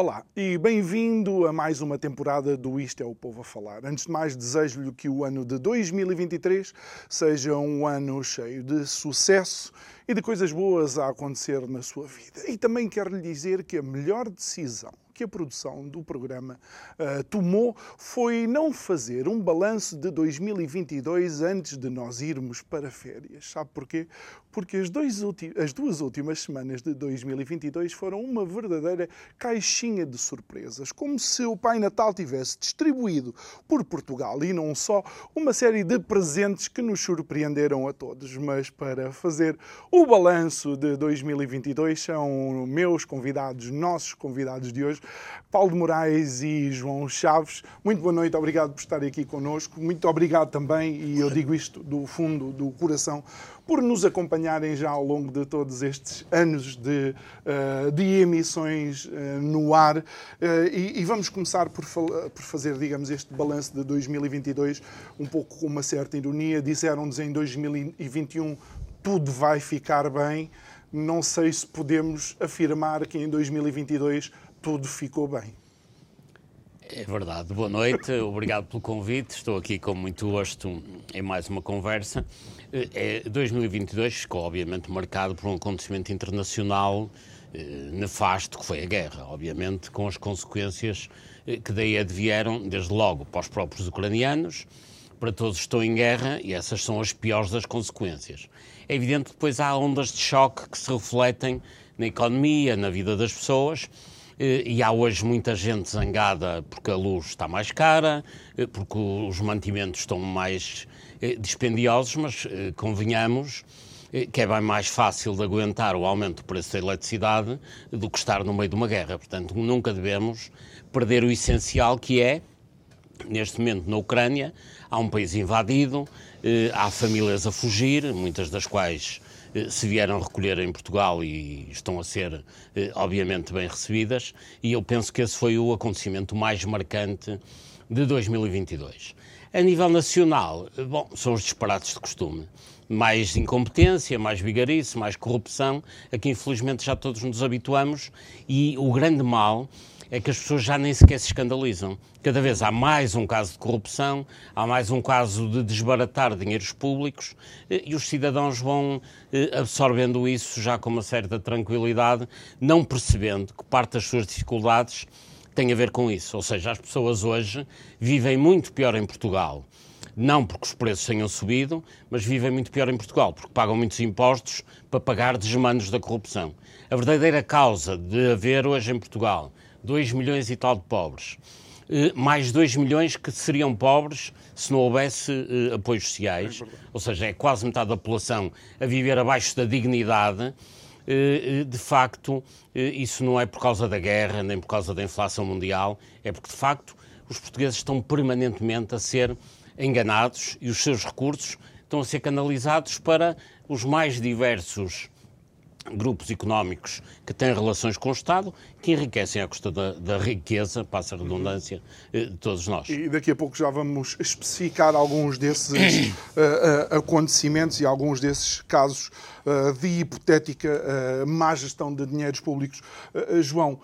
Olá e bem-vindo a mais uma temporada do Isto é o Povo a Falar. Antes de mais, desejo-lhe que o ano de 2023 seja um ano cheio de sucesso e de coisas boas a acontecer na sua vida. E também quero lhe dizer que a melhor decisão que a produção do programa uh, tomou foi não fazer um balanço de 2022 antes de nós irmos para férias. Sabe porquê? Porque as, as duas últimas semanas de 2022 foram uma verdadeira caixinha de surpresas, como se o Pai Natal tivesse distribuído por Portugal e não só uma série de presentes que nos surpreenderam a todos. Mas para fazer o balanço de 2022 são meus convidados, nossos convidados de hoje, Paulo de Moraes e João Chaves. Muito boa noite, obrigado por estarem aqui connosco. Muito obrigado também, e eu digo isto do fundo do coração, por nos acompanharem já ao longo de todos estes anos de, uh, de emissões uh, no ar. Uh, e, e, vamos começar por, por, fazer, digamos, este balanço de 2022 um pouco com uma certa ironia. Disseram-nos em 2021 tudo vai ficar bem. Não sei se podemos afirmar que em 2022 tudo ficou bem. É verdade. Boa noite, obrigado pelo convite. Estou aqui com muito gosto em mais uma conversa. É, 2022 ficou, obviamente, marcado por um acontecimento internacional eh, nefasto, que foi a guerra, obviamente, com as consequências eh, que daí advieram, desde logo, para os próprios ucranianos, para todos estão em guerra, e essas são as piores das consequências. É evidente que depois há ondas de choque que se refletem na economia, na vida das pessoas eh, e há hoje muita gente zangada porque a luz está mais cara, eh, porque os mantimentos estão mais eh, dispendiosos, mas convenhamos que é bem mais fácil de aguentar o aumento do preço da eletricidade do que estar no meio de uma guerra. Portanto, nunca devemos perder o essencial que é, neste momento na Ucrânia, há um país invadido, há famílias a fugir, muitas das quais eh, se vieram recolher em Portugal e estão a ser, eh, obviamente, bem recebidas, e eu penso que esse foi o acontecimento mais marcante de 2022. A nível nacional, eh, bom, são os disparates de costume. Mais incompetência, mais vigarice, mais corrupção, a que infelizmente já todos nos habituamos, e o grande mal é que as pessoas já nem sequer se escandalizam. Cada vez há mais um caso de corrupção, há mais um caso de desbaratar dinheiros públicos eh, e os cidadãos vão eh, absorvendo isso já com uma certa tranquilidade, não percebendo que parte das suas dificuldades tem a ver com isso. Ou seja, as pessoas hoje vivem muito pior em Portugal não porque os preços tenham subido, mas vivem muito pior em Portugal, porque pagam muitos impostos para pagar desmanos da corrupção. A verdadeira causa de haver hoje em Portugal 2 milhões e tal de pobres. Uh, mais 2 milhões que seriam pobres se não houvesse uh, apoios sociais, é ou seja, é quase metade da população a viver abaixo da dignidade. Uh, de facto, isso não é por causa da guerra, nem por causa da inflação mundial, é porque, de facto, os portugueses estão permanentemente a ser enganados e os seus recursos estão a ser canalizados para os mais diversos grupos económicos que têm relações com o Estado, que enriquecem à custa da, da riqueza, passa a redundância, eh, de todos nós. E daqui a pouco já vamos especificar alguns desses uh, acontecimentos e alguns desses casos uh, de hipotética uh, má gestão de dinheiros públicos. João,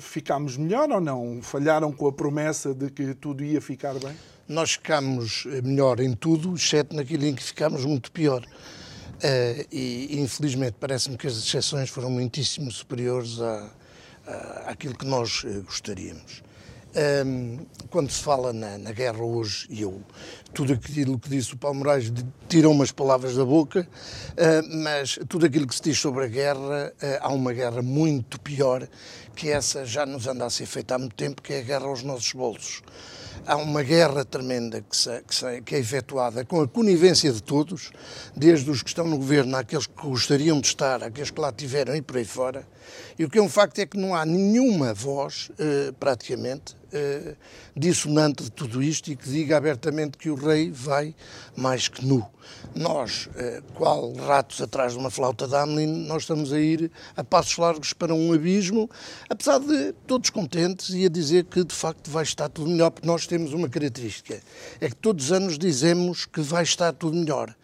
ficámos melhor ou não? Falharam com a promessa de que tudo ia ficar bem? Nós ficámos melhor em tudo, exceto naquilo em que ficámos muito pior. Uh, e, infelizmente, parece-me que as exceções foram muitíssimo superiores à, à, àquilo que nós uh, gostaríamos. Um, ehm, quando se fala na, na, guerra hoje, eu, tudo aquilo que disse o Paulo Moraes tirou umas palavras da boca, uh, mas tudo aquilo que se diz sobre a guerra, há uma guerra muito pior, que essa já nos anda a ser feita há muito tempo, que é a guerra aos nossos bolsos. Há uma guerra tremenda que, se, que, se, que, é efetuada com a conivência de todos, desde os que estão no governo àqueles que gostariam de estar, àqueles que lá tiveram e por aí fora. E o que é um facto é que não há nenhuma voz, eh, praticamente, eh, dissonante de tudo isto e que diga abertamente que o rei vai mais que nu. Nós, eh, qual ratos atrás de uma flauta de Hamelin, nós estamos a ir a passos largos para um abismo, apesar de todos contentes e a dizer que de facto vai estar tudo melhor, porque nós temos uma característica, é que todos os anos dizemos que vai estar tudo melhor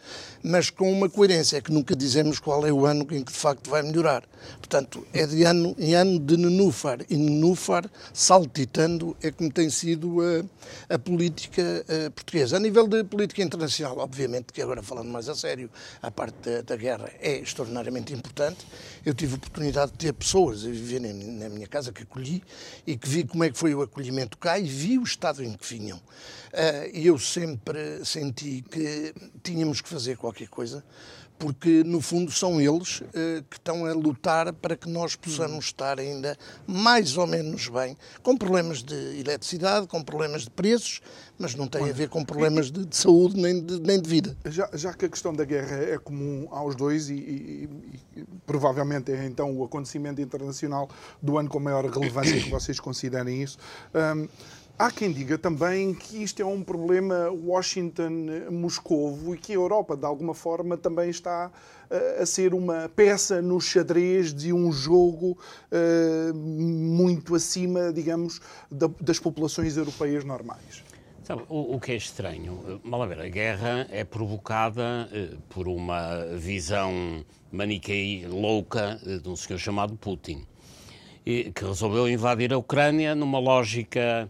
mas com uma coerência, é que nunca dizemos qual é o ano em que de facto vai melhorar. Portanto, é de ano em ano de nenúfar, e nenúfar saltitando é como tem sido a, a política a portuguesa. A nível de política internacional, obviamente, que agora falando mais a sério, a parte da, da guerra é extraordinariamente importante. Eu tive a oportunidade de ter pessoas a viver na minha casa que acolhi e que vi como é que foi o acolhimento cá e vi o estado em que vinham. Eh, e eu sempre senti que tínhamos que fazer qualquer coisa, porque no fundo são eles eh, que estão a lutar para que nós possamos estar ainda mais ou menos bem, com problemas de eletricidade, com problemas de preços, mas não tem a ver com problemas de, de saúde nem de, nem de vida. Já, já, que a questão da guerra é comum aos dois e, e, e, provavelmente é então o acontecimento internacional do ano com maior relevância que vocês considerem isso. Um, Há quem diga também que isto é um problema Washington-Moscovo e que a Europa, de alguma forma, também está uh, a ser uma peça no xadrez de um jogo uh, muito acima, digamos, da, das populações europeias normais. Sabe, o, o, que é estranho, mal a ver, a guerra é provocada uh, por uma visão maniquei louca de um senhor chamado Putin, que resolveu invadir a Ucrânia numa lógica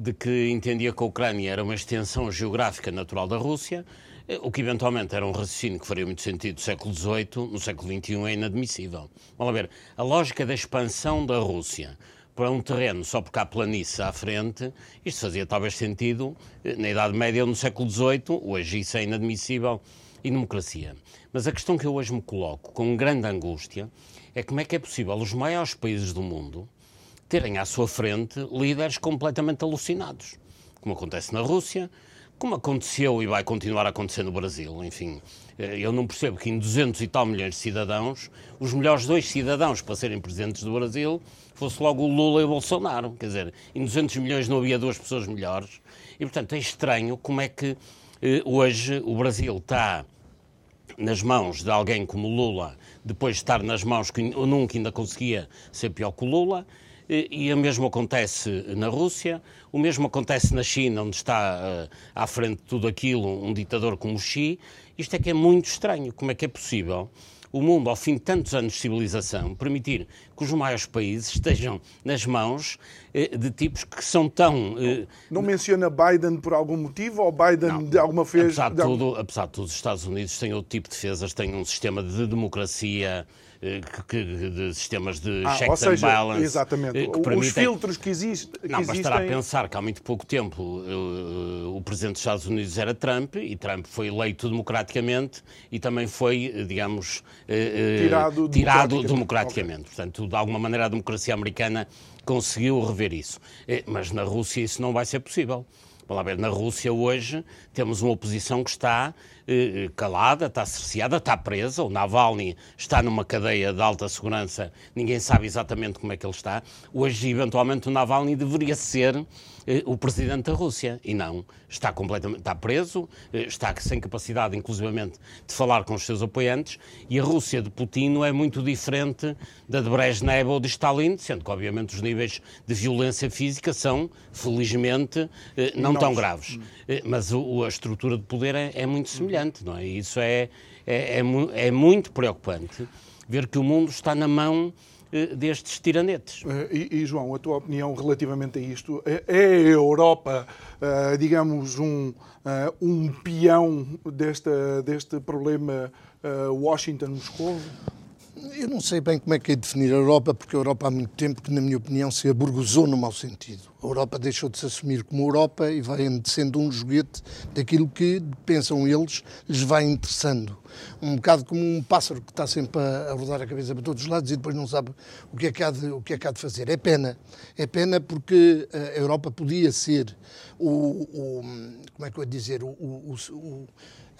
de que entendia que a Ucrânia era uma extensão geográfica natural da Rússia, eh, o que eventualmente era um raciocínio que faria muito sentido no século XVIII, no século XXI é inadmissível. Vamos ver, a lógica da expansão da Rússia para um terreno só porque há planície à frente, isto fazia talvez sentido eh, na Idade Média ou no século XVIII, hoje isso é inadmissível em democracia. Mas a questão que eu hoje me coloco com grande angústia é como é que é possível os maiores países do mundo terem à sua frente líderes completamente alucinados, como acontece na Rússia, como aconteceu e vai continuar a acontecer no Brasil. Enfim, eh, eu não percebo que em 200 e tal milhões de cidadãos, os melhores dois cidadãos para serem presidentes do Brasil fosse logo o Lula e o Bolsonaro. Quer dizer, em 200 milhões não havia duas pessoas melhores. E, portanto, é estranho como é que eh, hoje o Brasil está nas mãos de alguém como Lula, depois de estar nas mãos que nunca ainda conseguia ser pior que o Lula, e o mesmo acontece na Rússia, o mesmo acontece na China, onde está uh, à frente de tudo aquilo um ditador como Xi. Isto é que é muito estranho. Como é que é possível o mundo, ao fim de tantos anos de civilização, permitir que os maiores países estejam nas mãos eh, de tipos que são tão. Eh, não menciona Biden por algum motivo ou Biden não, de alguma vez. Apesar de, tudo, apesar de tudo, os Estados Unidos têm outro tipo de defesas, têm um sistema de democracia que, de sistemas de ah, checks seja, and balance. Exatamente. Eh, que permitem... Os filtros que, existe, que não, existem. Não, bastará pensar que há muito pouco tempo o, o presidente dos Estados Unidos era Trump e Trump foi eleito democraticamente e também foi, digamos, eh, tirado, tirado democraticamente. democraticamente. Okay. Portanto, de alguma maneira a democracia americana conseguiu rever isso. Mas na Rússia isso não vai ser possível. Vamos ver, na Rússia hoje temos uma oposição que está eh, eh, calada, está cerceada, está presa. O Navalny está numa cadeia de alta segurança, ninguém sabe exatamente como é que ele está. Hoje, eventualmente, o Navalny deveria ser o presidente da Rússia. E não. Está completamente está preso, eh, está sem capacidade, inclusivamente, de falar com os seus apoiantes. E a Rússia de Putin não é muito diferente da de Brezhnev ou de Stalin, sendo que, obviamente, os níveis de violência física são, felizmente, eh, não tão graves. Mas a estrutura de poder é, é muito semelhante, não é? E isso é, é, é, é muito preocupante ver que o mundo está na mão eh, destes tiranetes. Eh, e, e, João, a tua opinião relativamente a isto? É, é a Europa, uh, digamos, um, um peão deste, deste problema Washington-Moscou? Eu não sei bem como é que é definir a Europa, porque a Europa há muito tempo que, na minha opinião, se aburguesou no mau sentido. A Europa deixou de se assumir como Europa e vai sendo um joguete daquilo que, pensam eles, lhes vai interessando. Um bocado como um pássaro que está sempre a, rodar a cabeça para todos os lados e depois não sabe o que é que há de, o que é que há de fazer. É pena. É pena porque a Europa podia ser o, o como é que eu ia dizer, o, o, o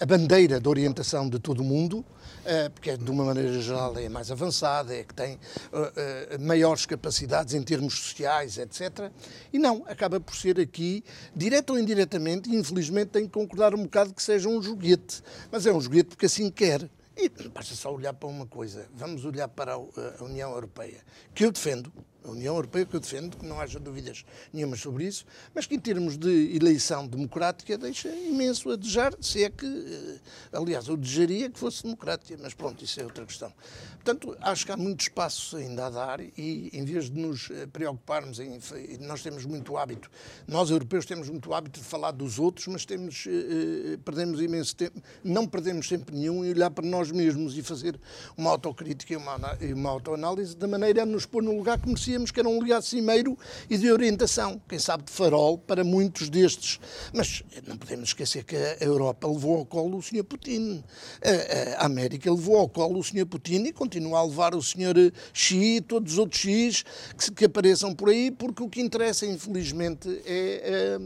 a bandeira de orientação de todo o mundo, eh, porque é, de uma maneira geral é mais avançada, é que tem eh, eh, maiores capacidades em termos sociais, etc. E não, acaba por ser aqui, direto ou indiretamente, infelizmente tem que concordar um bocado que seja um joguete. Mas é um joguete porque assim quer. E basta só olhar para uma coisa. Vamos olhar para a União Europeia, que eu defendo, a União Europeia que eu defendo, que não haja dúvidas nenhumas sobre isso, mas que em termos de eleição democrática deixa imenso a desejar, se é que, eh, aliás, eu desejaria que fosse democrática, mas pronto, isso é outra questão. Portanto, acho que há muito espaço ainda a dar e em vez de nos eh, preocuparmos em, nós temos muito hábito, nós europeus temos muito hábito de falar dos outros, mas temos, eh, perdemos imenso tempo, não perdemos tempo nenhum em olhar para nós mesmos e fazer uma autocrítica e uma, uma autoanálise de maneira a nos pôr no lugar que merecemos que era um lugar cimeiro e de orientação, quem sabe de farol para muitos destes. Mas não podemos esquecer que a Europa levou ao colo o Sr. Putin. A, América levou ao colo o Sr. Putin e continua a levar o Sr. Xi e todos os outros Xis que, que apareçam por aí, porque o que interessa, infelizmente, é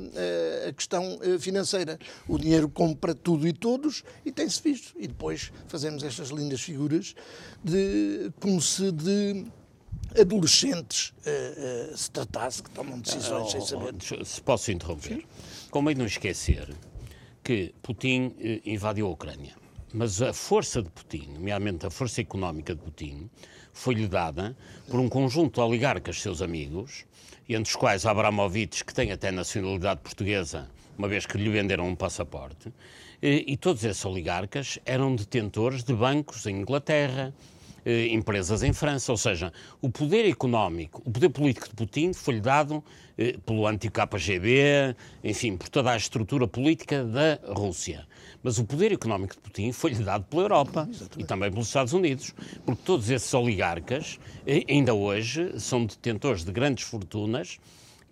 a, a questão eh, financeira. O dinheiro compra tudo e todos e tem-se visto. E depois fazemos estas lindas figuras de como se de adolescentes uh, uh, se tratasse, que tomam decisões sem saber. Se posso interromper. Sim. Convém não esquecer que Putin uh, invadiu a Ucrânia. Mas a força de Putin, nomeadamente a força económica de Putin, foi-lhe dada por um conjunto de oligarcas seus amigos, entre os quais Abramovich, que tem até nacionalidade portuguesa, uma vez que lhe venderam um passaporte, e todos esses oligarcas eram detentores de bancos em Inglaterra, eh, empresas em França. Ou seja, o poder económico, o poder político de Putin foi-lhe dado eh, pelo antigo KGB, enfim, por toda a estrutura política da Rússia. Mas o poder económico de Putin foi-lhe dado pela Europa Exatamente. e também pelos Estados Unidos, porque todos esses oligarcas, eh, ainda hoje, são detentores de grandes fortunas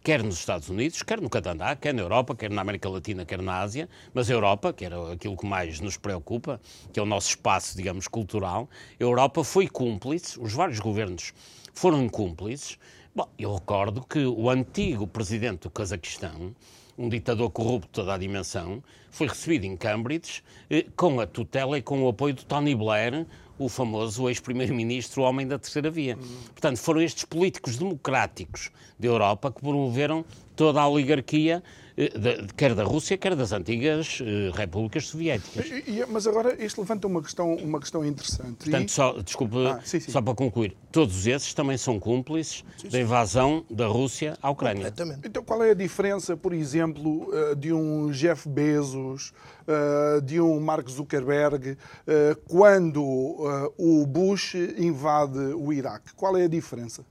quer nos Estados Unidos, quer no Canadá, quer na Europa, quer na América Latina, quer na Ásia, mas a Europa, que era aquilo que mais nos preocupa, que é o nosso espaço, digamos, cultural, a Europa foi cúmplice, os vários governos foram cúmplices. Bom, eu recordo que o antigo presidente do Cazaquistão, um ditador corrupto de toda a dimensão, foi recebido em Cambridge eh, com a tutela e com o apoio de Tony Blair, o famoso ex-primeiro-ministro, o homem da terceira via. Portanto, foram estes políticos democráticos da Europa que promoveram toda a oligarquia quer da Rússia, quer das antigas uh, repúblicas soviéticas. E, e, mas agora isto levanta uma questão, uma questão interessante. Portanto, e... só, desculpe, ah, sim, sim. só para concluir, todos esses também são cúmplices sim, da invasão da Rússia à Ucrânia. Então qual é a diferença, por exemplo, uh, de um Jeff Bezos, de um Mark Zuckerberg, quando o Bush invade o Iraque? Qual é a diferença?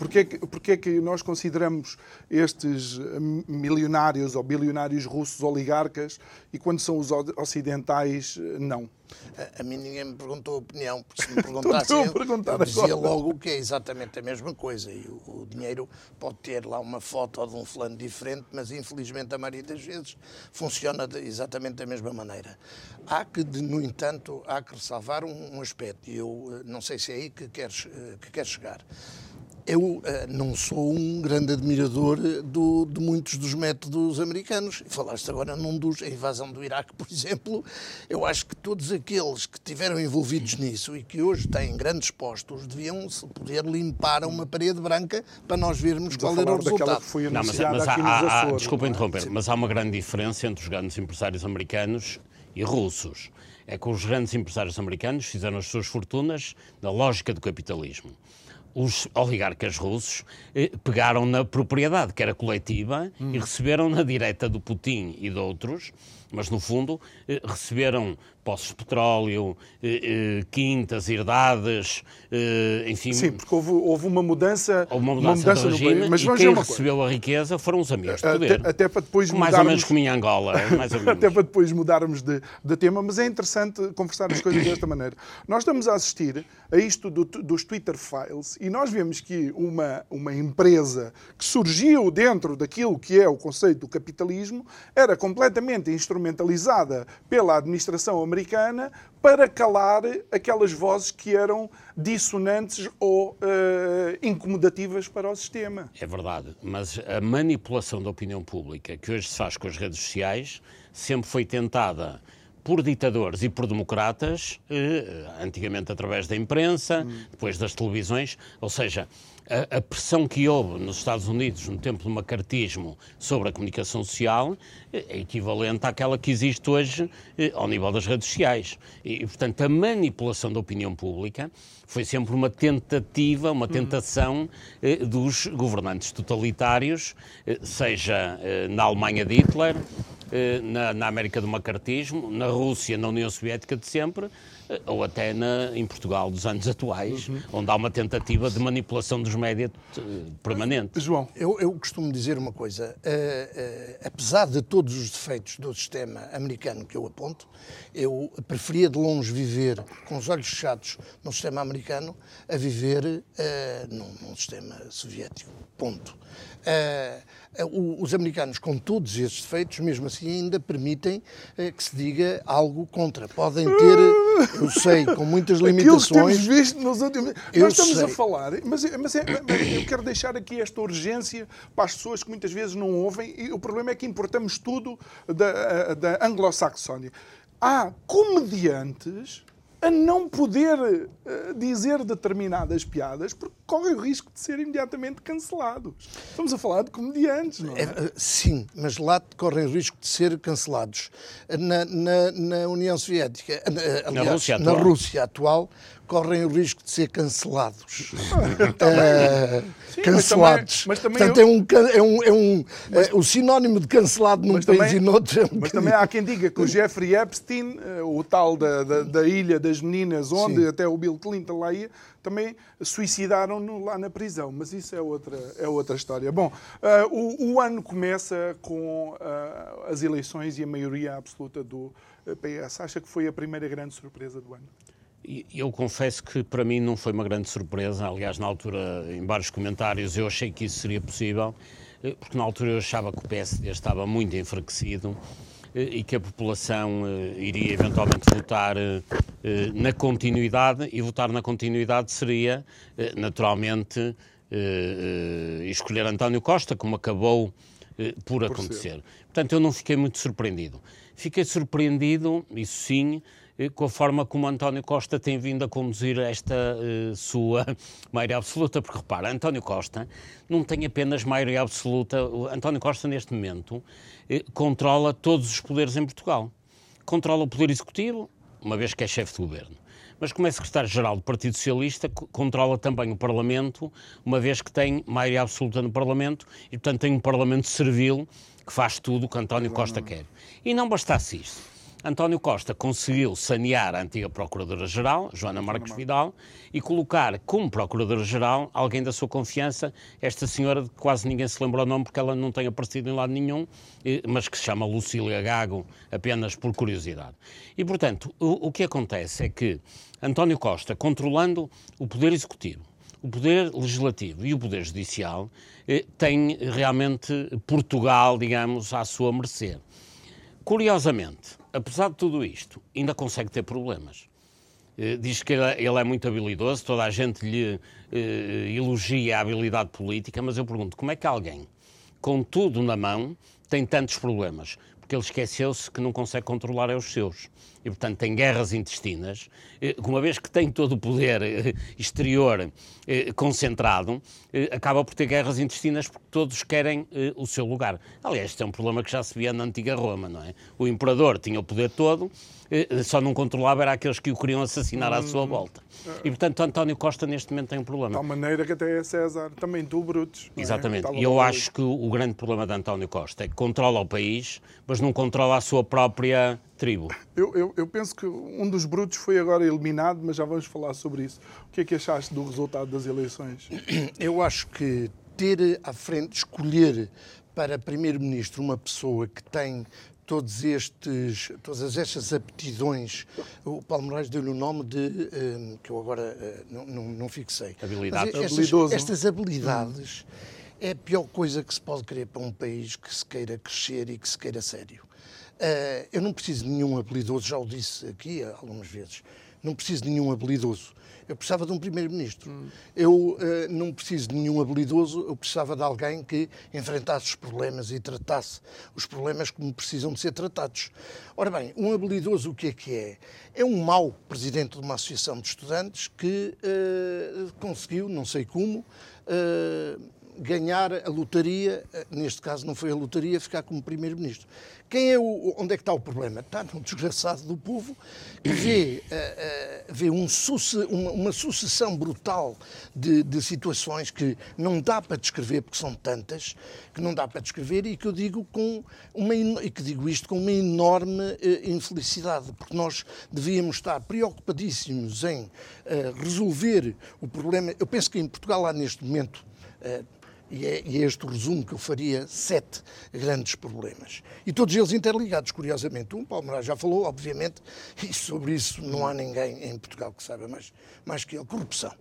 Porquê porquê que nós consideramos estes milionários ou bilionários russos oligarcas e quando são os ocidentais, não? A, a mim ninguém me perguntou a opinião, porque se me perguntassem, eu, eu dizia logo que é exatamente a mesma coisa. E o, o, dinheiro pode ter lá uma foto de um fulano diferente, mas infelizmente a maioria das vezes funciona de, exatamente da mesma maneira. Há que, de, no entanto, há que ressalvar um, um aspecto, e eu eh, não sei se é aí que queres, eh, que queres chegar. Eu uh, não sou um grande admirador eh, do, de muitos dos métodos americanos. Falaste agora num dos, a invasão do Iraque, por exemplo. Eu acho que todos aqueles que estiveram envolvidos nisso e que hoje têm grandes postos deviam se poder limpar uma parede branca para nós vermos qual era o resultado. não, mas, mas há, há, há, desculpa interromper, mas há uma grande diferença entre os grandes empresários americanos e russos. É que os grandes empresários americanos fizeram as suas fortunas na lógica do capitalismo os oligarcas russos eh, pegaram na propriedade, que era coletiva, hum. e receberam na direita do Putin e de outros, mas no fundo eh, receberam poços de petróleo, eh, eh, quintas, herdades, eh, enfim. Sim, porque houve, houve uma mudança, houve uma mudança, uma mudança no regime, mas e quem recebeu a riqueza foram os amigos de poder. Até, até para depois mais ou menos como em Angola, mais até para depois mudarmos de, de, tema, mas é interessante conversar as coisas desta maneira. Nós estamos a assistir a isto do, dos Twitter Files e nós vemos que uma, uma empresa que surgiu dentro daquilo que é o conceito do capitalismo era completamente instrumentalizada pela administração americana para calar aquelas vozes que eram dissonantes ou uh, incomodativas para o sistema. É verdade, mas a manipulação da opinião pública que hoje se faz com as redes sociais sempre foi tentada por ditadores e por democratas, eh, antigamente através da imprensa, hum. depois das televisões, ou seja, a, a, pressão que houve nos Estados Unidos no tempo do macartismo sobre a comunicação social é equivalente àquela que existe hoje eh, ao nível das redes sociais. E, portanto, a manipulação da opinião pública foi sempre uma tentativa, uma tentação eh, dos governantes totalitários, eh, seja eh, na Alemanha de Hitler, eh, na, na América do macartismo, na Rússia, na União Soviética de sempre, ou até na, em Portugal dos anos atuais, uhum. onde há uma tentativa de manipulação dos médias eh, permanente. João, eu, eu, costumo dizer uma coisa. Uh, uh, apesar de todos os defeitos do sistema americano que eu aponto, eu preferia de longe viver com os olhos fechados no sistema americano a viver uh, num, num, sistema soviético. Ponto. Os americanos, com todos esses defeitos, mesmo assim ainda permitem que se diga algo contra. Podem ter eu sei, com muitas limitações. Aquilo que temos visto nos últimos. Eu Nós estamos sei. a falar, mas, mas, é, mas, eu quero deixar aqui esta urgência para as pessoas que muitas vezes não ouvem, e o problema é que importamos tudo da, da anglo-saxónia. Há comediantes a não poder uh, dizer determinadas piadas porque correm o risco de ser imediatamente cancelados. Estamos a falar de comediantes, não é? é eh, sim, mas lá correm o risco de ser cancelados. Na, na, na União Soviética, aliás, na Rússia, na Rússia atual, correm o risco de ser cancelados. uh, Sim, cancelados. Mas também, mas também Portanto, eu... é um, é um, é um mas, é, o sinónimo de cancelado num país também, e noutro. É um mas também há quem diga que o Jeffrey Epstein, eh, o tal da, da, da Ilha das Meninas, onde Sim. até o Bill Clinton lá ia, também suicidaram-no lá na prisão. Mas isso é outra, é outra história. Bom, uh, o, o, ano começa com uh, as eleições e a maioria absoluta do PS. Acha que foi a primeira grande surpresa do ano? Eu confesso que para mim não foi uma grande surpresa. Aliás, na altura, em vários comentários, eu achei que isso seria possível, eh, porque na altura eu achava que o PSD estava muito enfraquecido eh, e que a população eh, iria eventualmente votar na continuidade, e votar na continuidade seria, naturalmente, escolher António Costa, como acabou por acontecer. Portanto, eu não fiquei muito surpreendido. Fiquei surpreendido, isso sim, eh, com a forma como António Costa tem vindo a conduzir esta uh, sua maioria absoluta, porque repara, António Costa não tem apenas maioria absoluta, o António Costa neste momento uh, controla todos os poderes em Portugal. Controla o poder executivo, uma vez que é chefe de governo mas como é secretário-geral do Partido Socialista, controla também o Parlamento, uma vez que tem maioria absoluta no Parlamento e, portanto, tem um Parlamento servil que faz tudo o que António Costa quer. E não bastasse isso. António Costa conseguiu sanear a antiga Procuradora-Geral, Joana Marques Vidal, e colocar como Procuradora-Geral alguém da sua confiança, esta senhora de que quase ninguém se lembra o nome porque ela não tem aparecido em lado nenhum, mas que se chama Lucília Gago, apenas por curiosidade. E, portanto, o, o que acontece é que António Costa, controlando o Poder Executivo, o Poder Legislativo e o Poder Judicial, eh, tem realmente Portugal, digamos, à sua mercê. Curiosamente, apesar de tudo isto, ainda consegue ter problemas. Eh, diz que ele é muito habilidoso, toda a gente lhe eh, elogia a habilidade política, mas eu pergunto, como é que alguém, com tudo na mão, tem tantos problemas? Porque ele esqueceu-se que não consegue controlar é os seus. E, portanto, tem guerras intestinas, eh, uma vez que tem todo o poder eh, exterior eh, concentrado, acaba por ter guerras intestinas porque todos querem o seu lugar. Aliás, este é um problema que já se via na antiga Roma, não é? O imperador tinha o poder todo, só não controlava era aqueles que o queriam assassinar à sua volta. E, portanto, António Costa neste momento tem um problema. De tal maneira que até é César, também tu, Brutos. É? Exatamente. E eu acho que o grande problema de António Costa é que controla o país, mas não controla a sua própria tribo. Eu, eu, eu, penso que um dos brutos foi agora eliminado, mas já vamos falar sobre isso. O que é que achaste do resultado das eleições? Eu acho que ter à frente, escolher para primeiro-ministro uma pessoa que tem todos estes, todas estas aptidões, o Paulo Moraes deu-lhe o nome de, um, que eu agora uh, não, não, não, fixei. Habilidade. Estas, estas habilidades hum. é a pior coisa que se pode querer para um país que se queira crescer e que se queira sério. Uh, eu não preciso de nenhum habilidoso, já o disse aqui algumas vezes, não preciso de nenhum habilidoso. Eu precisava de um primeiro-ministro. Hum. Eu uh, não preciso de nenhum habilidoso, eu precisava de alguém que enfrentasse os problemas e tratasse os problemas como precisam de ser tratados. Ora bem, um habilidoso o que é que é? É um mau presidente de uma associação de estudantes que uh, conseguiu, não sei como, ganhar a lotaria, neste caso não foi a lotaria, ficar como primeiro-ministro. Quem é o, onde é que está o problema? Está no desgraçado do povo que vê, uh, uh, vê um uma, uma, sucessão brutal de, de, situações que não dá para descrever, porque são tantas, que não dá para descrever e que eu digo com uma e que digo isto com uma enorme uh, infelicidade, porque nós devíamos estar preocupadíssimos em resolver o problema. Eu penso que em Portugal há neste momento e é, e é este o resumo que eu faria, sete grandes problemas. E todos eles interligados, curiosamente. Um, Paulo Moraes já falou, obviamente, e sobre isso não há ninguém em Portugal que saiba mais, mais que ele. Corrupção.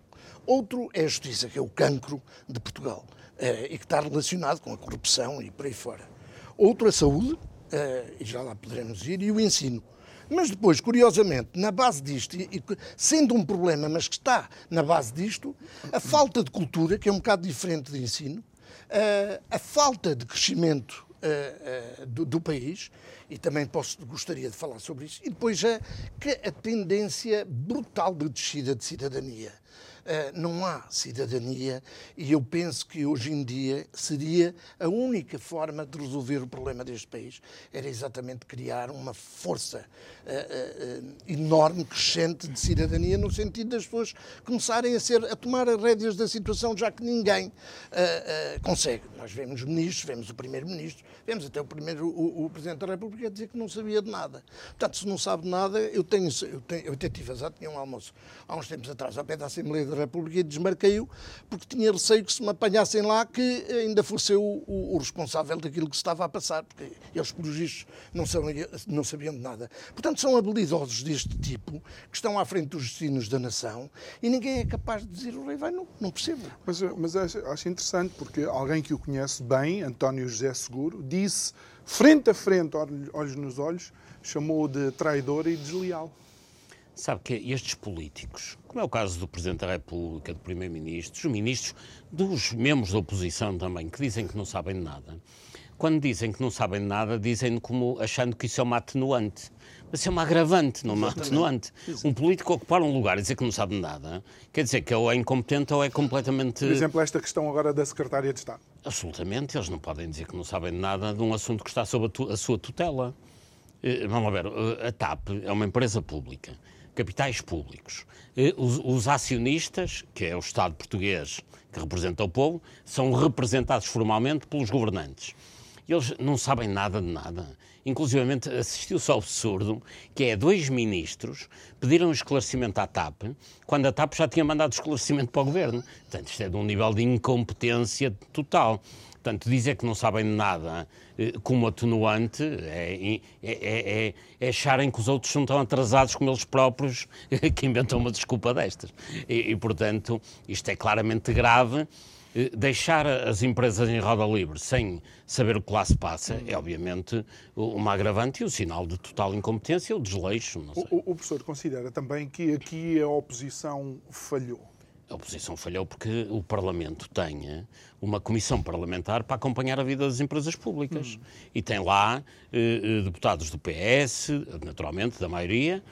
Outro é a justiça, que é o cancro de Portugal, eh, e que está relacionado com a corrupção e por aí fora. Outro a saúde, eh, e já lá poderemos ir, e o ensino. Mas depois, curiosamente, na base disto, e, sendo um problema, mas que está na base disto, a falta de cultura, que é um bocado diferente de ensino, a, a falta de crescimento Uh, uh, do, do, país, e também posso, gostaria de falar sobre isso, e depois que a tendência brutal de descida de cidadania. Eh, não há cidadania e eu penso que hoje em dia seria a única forma de resolver o problema deste país era exatamente criar uma força uh, uh, enorme, crescente de cidadania no sentido das pessoas começarem a ser a tomar as rédeas da situação já que ninguém consegue. Nós vemos ministros, vemos o primeiro-ministro, vemos até o primeiro o, o presidente da República dizer que não sabia de nada. Portanto, se não sabe nada, eu tenho eu, tenho, eu até tive tinha um almoço há uns tempos atrás ao pé da Assembleia da República e desmarquei-o porque tinha receio que se me apanhassem lá que ainda fosse eu o, o, responsável daquilo que se estava a passar, porque eles, pelos vistos, não, não sabiam de nada. Portanto, são habilidosos deste tipo que estão à frente dos destinos da nação e ninguém é capaz de dizer o rei vai, não, não percebo. Mas, mas acho interessante porque alguém que o conhece bem, António José Seguro, disse frente a frente, olhos nos olhos, chamou de traidor e desleal. Sabe que estes políticos, como é o caso do Presidente da República, do Primeiro-Ministro, dos ministros, dos membros da oposição também, que dizem que não sabem nada, quando dizem que não sabem nada, dizem como achando que isso é uma atenuante. Mas é uma agravante, não é uma atenuante. Um político ocupar um lugar e dizer que não sabe nada, quer dizer que ou é incompetente ou é completamente. Por exemplo, esta questão agora da Secretária de Estado. Absolutamente, eles não podem dizer que não sabem nada de um assunto que está sob a, tu, a sua tutela. Eh, vamos lá ver, eh, a TAP é uma empresa pública capitais públicos. Os, os, acionistas, que é o Estado português que representa o povo, são representados formalmente pelos governantes. Eles não sabem nada de nada. Inclusive, assistiu-se ao absurdo que é dois ministros pediram esclarecimento à TAP quando a TAP já tinha mandado esclarecimento para o governo. Portanto, isto é de um nível de incompetência total. Portanto, dizer que não sabem nada eh, como atenuante é, é, é, é, acharem que os outros não estão atrasados como eles próprios que inventam uma desculpa destas. E, e portanto, isto é claramente grave. Eh, deixar as empresas em roda livre sem saber o que lá se passa é, obviamente, uma agravante e um sinal de total incompetência ou desleixo. O, o professor considera também que aqui a oposição falhou? A oposição falhou porque o Parlamento tem uma comissão parlamentar para acompanhar a vida das empresas públicas. Hum. E tem lá eh, eh deputados do PS, naturalmente, da maioria,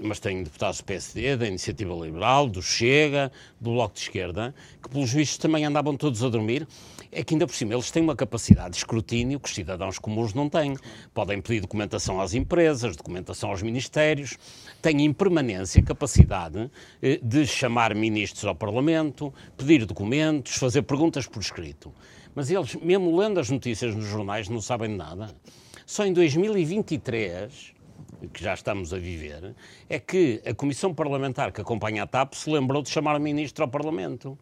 mas tem deputados do PSD, da Iniciativa Liberal, do Chega, do Bloco de Esquerda, que pelos vistos também andavam todos a dormir. É que ainda por cima eles têm uma capacidade de escrutínio que os cidadãos comuns não têm. Podem pedir documentação às empresas, documentação aos ministérios, têm em permanência capacidade eh, de chamar ministros ao Parlamento, pedir documentos, fazer perguntas por escrito. Mas eles, mesmo lendo as notícias nos jornais, não sabem nada. Só em 2023, que já estamos a viver, é que a Comissão Parlamentar que acompanha a TAP se lembrou de chamar o ministro ao Parlamento.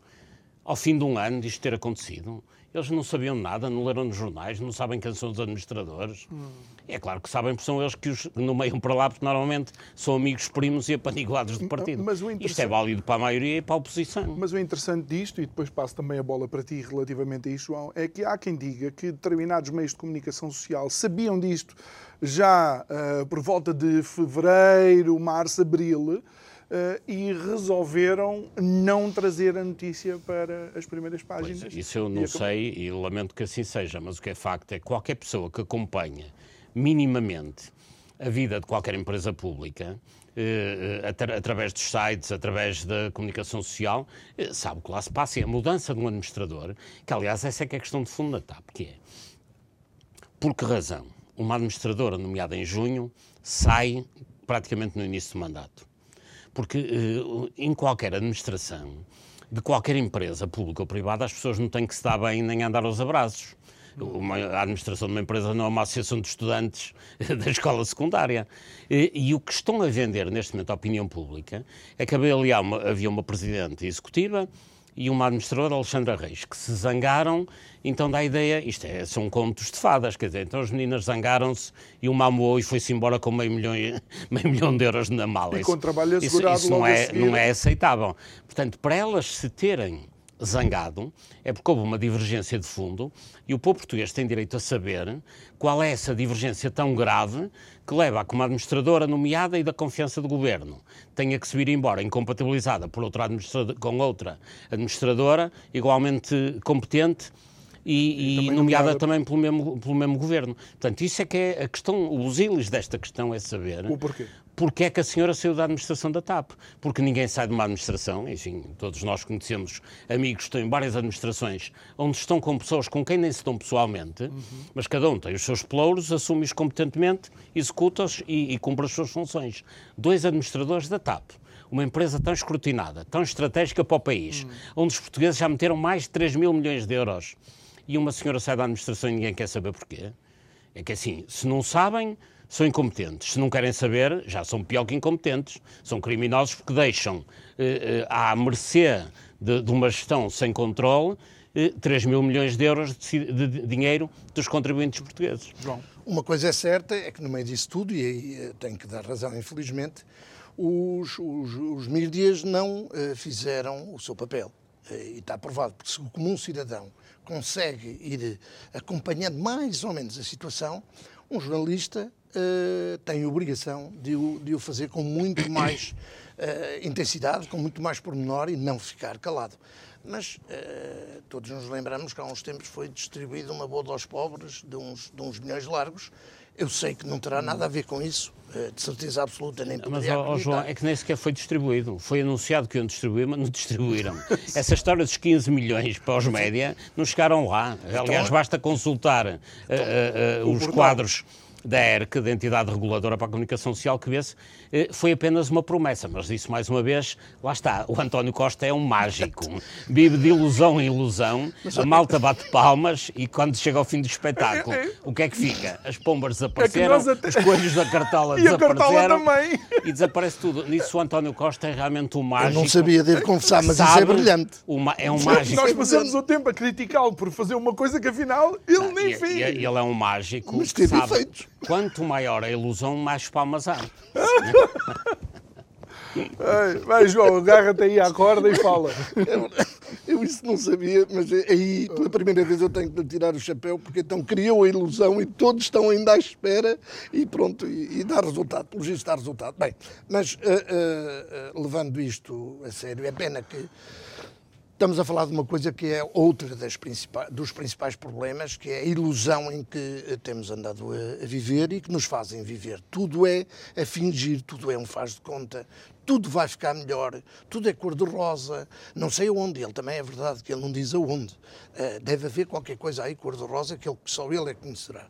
Ao fim de um ano disto ter acontecido. Eles não sabiam nada, não leram nos jornais, não sabem quem são os administradores. Hum. É claro que sabem, porque são eles que os nomeiam para lá, porque normalmente são amigos primos e apaniguados do partido. Interessante... Isto é válido para a maioria e para a oposição. Mas o interessante disto, e depois passo também a bola para ti relativamente a isto, João, é que há quem diga que determinados meios de comunicação social sabiam disto já uh, por volta de fevereiro, março, abril Uh, e resolveram não trazer a notícia para as primeiras páginas. Pois, isso eu não e sei e lamento que assim seja, mas o que é facto é que qualquer pessoa que acompanha minimamente a vida de qualquer empresa pública, uh, atra através dos sites, através da comunicação social, uh, sabe o que lá se passa. E a mudança de um administrador, que aliás essa é que é a questão de fundo da TAP, que é por que razão uma administradora nomeada em junho sai praticamente no início do mandato? Porque uh, em qualquer administração, de qualquer empresa, pública ou privada, as pessoas não têm que se dar bem nem andar aos abraços. Uma, a administração de uma empresa não é uma associação de estudantes da escola secundária. E, e, o que estão a vender neste momento à opinião pública é que havia uma, havia uma presidente executiva e uma administradora, Alexandra Reis, que se zangaram, então dá a ideia, isto é, são contos de fadas, quer dizer, então as meninas zangaram-se e uma amou e foi-se embora com meio milhão, meio milhão de euros na mala. E com trabalho assegurado isso, isso não, é, não é aceitável. Portanto, para elas se terem zangado é porque houve uma divergência de fundo e o povo português tem direito a saber qual é essa divergência tão grave que leva a que uma administradora nomeada e da confiança do governo tenha que subir embora, incompatibilizada por outra com outra administradora igualmente competente e, e, também nomeada também pelo mesmo, pelo mesmo governo. Portanto, isso é que é a questão, os ílis desta questão é saber o porquê porque é que a senhora saiu da administração da TAP. Porque ninguém sai de uma administração, enfim, todos nós conhecemos amigos que estão em várias administrações onde estão com pessoas com quem nem se dão pessoalmente, uhum. mas cada um tem os seus pelouros, assume-os competentemente, executa-os e, e cumpre as suas funções. Dois administradores da TAP uma empresa tão escrutinada, tão estratégica para o país, uhum. onde os portugueses já meteram mais de 3 mil milhões de euros, e uma senhora sai da administração e ninguém quer saber porquê. É que assim, se não sabem, são incompetentes. Se não querem saber, já são pior que incompetentes. São criminosos porque deixam eh, eh à mercê de, de, uma gestão sem controle eh, 3 mil milhões de euros de, de, de, dinheiro dos contribuintes portugueses. João. Uma coisa é certa, é que no meio disso tudo, e aí eh, tenho que dar razão, infelizmente, os, os, os mídias não eh, fizeram o seu papel. Eh, e está provado, porque se o comum cidadão consegue ir acompanhando mais ou menos a situação, um jornalista uh, tem a obrigação de o, de o fazer com muito mais uh, intensidade, com muito mais pormenor e não ficar calado. Mas uh, todos nos lembramos que há uns tempos foi distribuída uma boa aos pobres de uns, de uns milhões largos. Eu sei que não terá nada a ver com isso, de certeza absoluta, nem Mas, ó, João, é que nem sequer foi distribuído. Foi anunciado que iam distribuir, mas não distribuíram. Essa história dos 15 milhões para os média não chegaram lá. Aliás, então, basta consultar uh, uh, uh, os quadros da ERC, da Entidade Reguladora para a Comunicação Social, que vê-se, eh, foi apenas uma promessa. Mas disse mais uma vez, lá está, o António Costa é um mágico. Vive de ilusão em ilusão, a malta bate palmas e quando chega ao fim do espetáculo, o que é que fica? As pombas desapareceram, é até... os coelhos da cartola e desapareceram. E desaparece tudo. Nisso o António Costa é realmente um mágico. Eu não sabia, devo confessar, mas isso é brilhante. Uma, é um mágico. Nós passamos o tempo a criticá-lo por fazer uma coisa que afinal ele não, nem fez. Ele é um mágico. Mas teve sabe, efeitos. Quanto maior a ilusão, mais palmas há. Vai, João, agarra-te aí à corda e fala. Eu, eu, isso não sabia, mas aí pela primeira vez eu tenho que tirar o chapéu, porque então criou a ilusão e todos estão ainda à espera e pronto, e, e dá resultado, pelo visto dá resultado. Bem, mas uh, uh, uh, levando isto a sério, é pena que Estamos a falar de uma coisa que é outra principais, dos principais problemas, que é a ilusão em que eh, temos andado a, a, viver e que nos fazem viver. Tudo é a fingir, tudo é um faz de conta, tudo vai ficar melhor, tudo é cor-de-rosa, não sei aonde, ele também é verdade que ele não diz aonde. Uh, deve haver qualquer coisa aí cor-de-rosa que ele, só ele é que conhecerá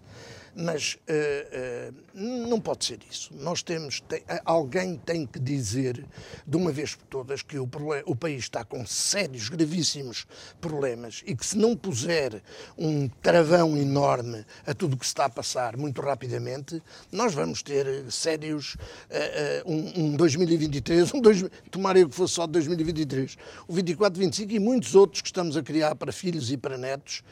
mas uh, uh, não pode ser isso. Nós temos, tem, alguém tem que dizer de uma vez por todas que o, o, país está com sérios, gravíssimos problemas e que se não puser um travão enorme a tudo o que se está a passar muito rapidamente, nós vamos ter sérios uh, um, um, 2023, um dois, tomara eu que fosse só 2023, o 24, 25 e muitos outros que estamos a criar para filhos e para netos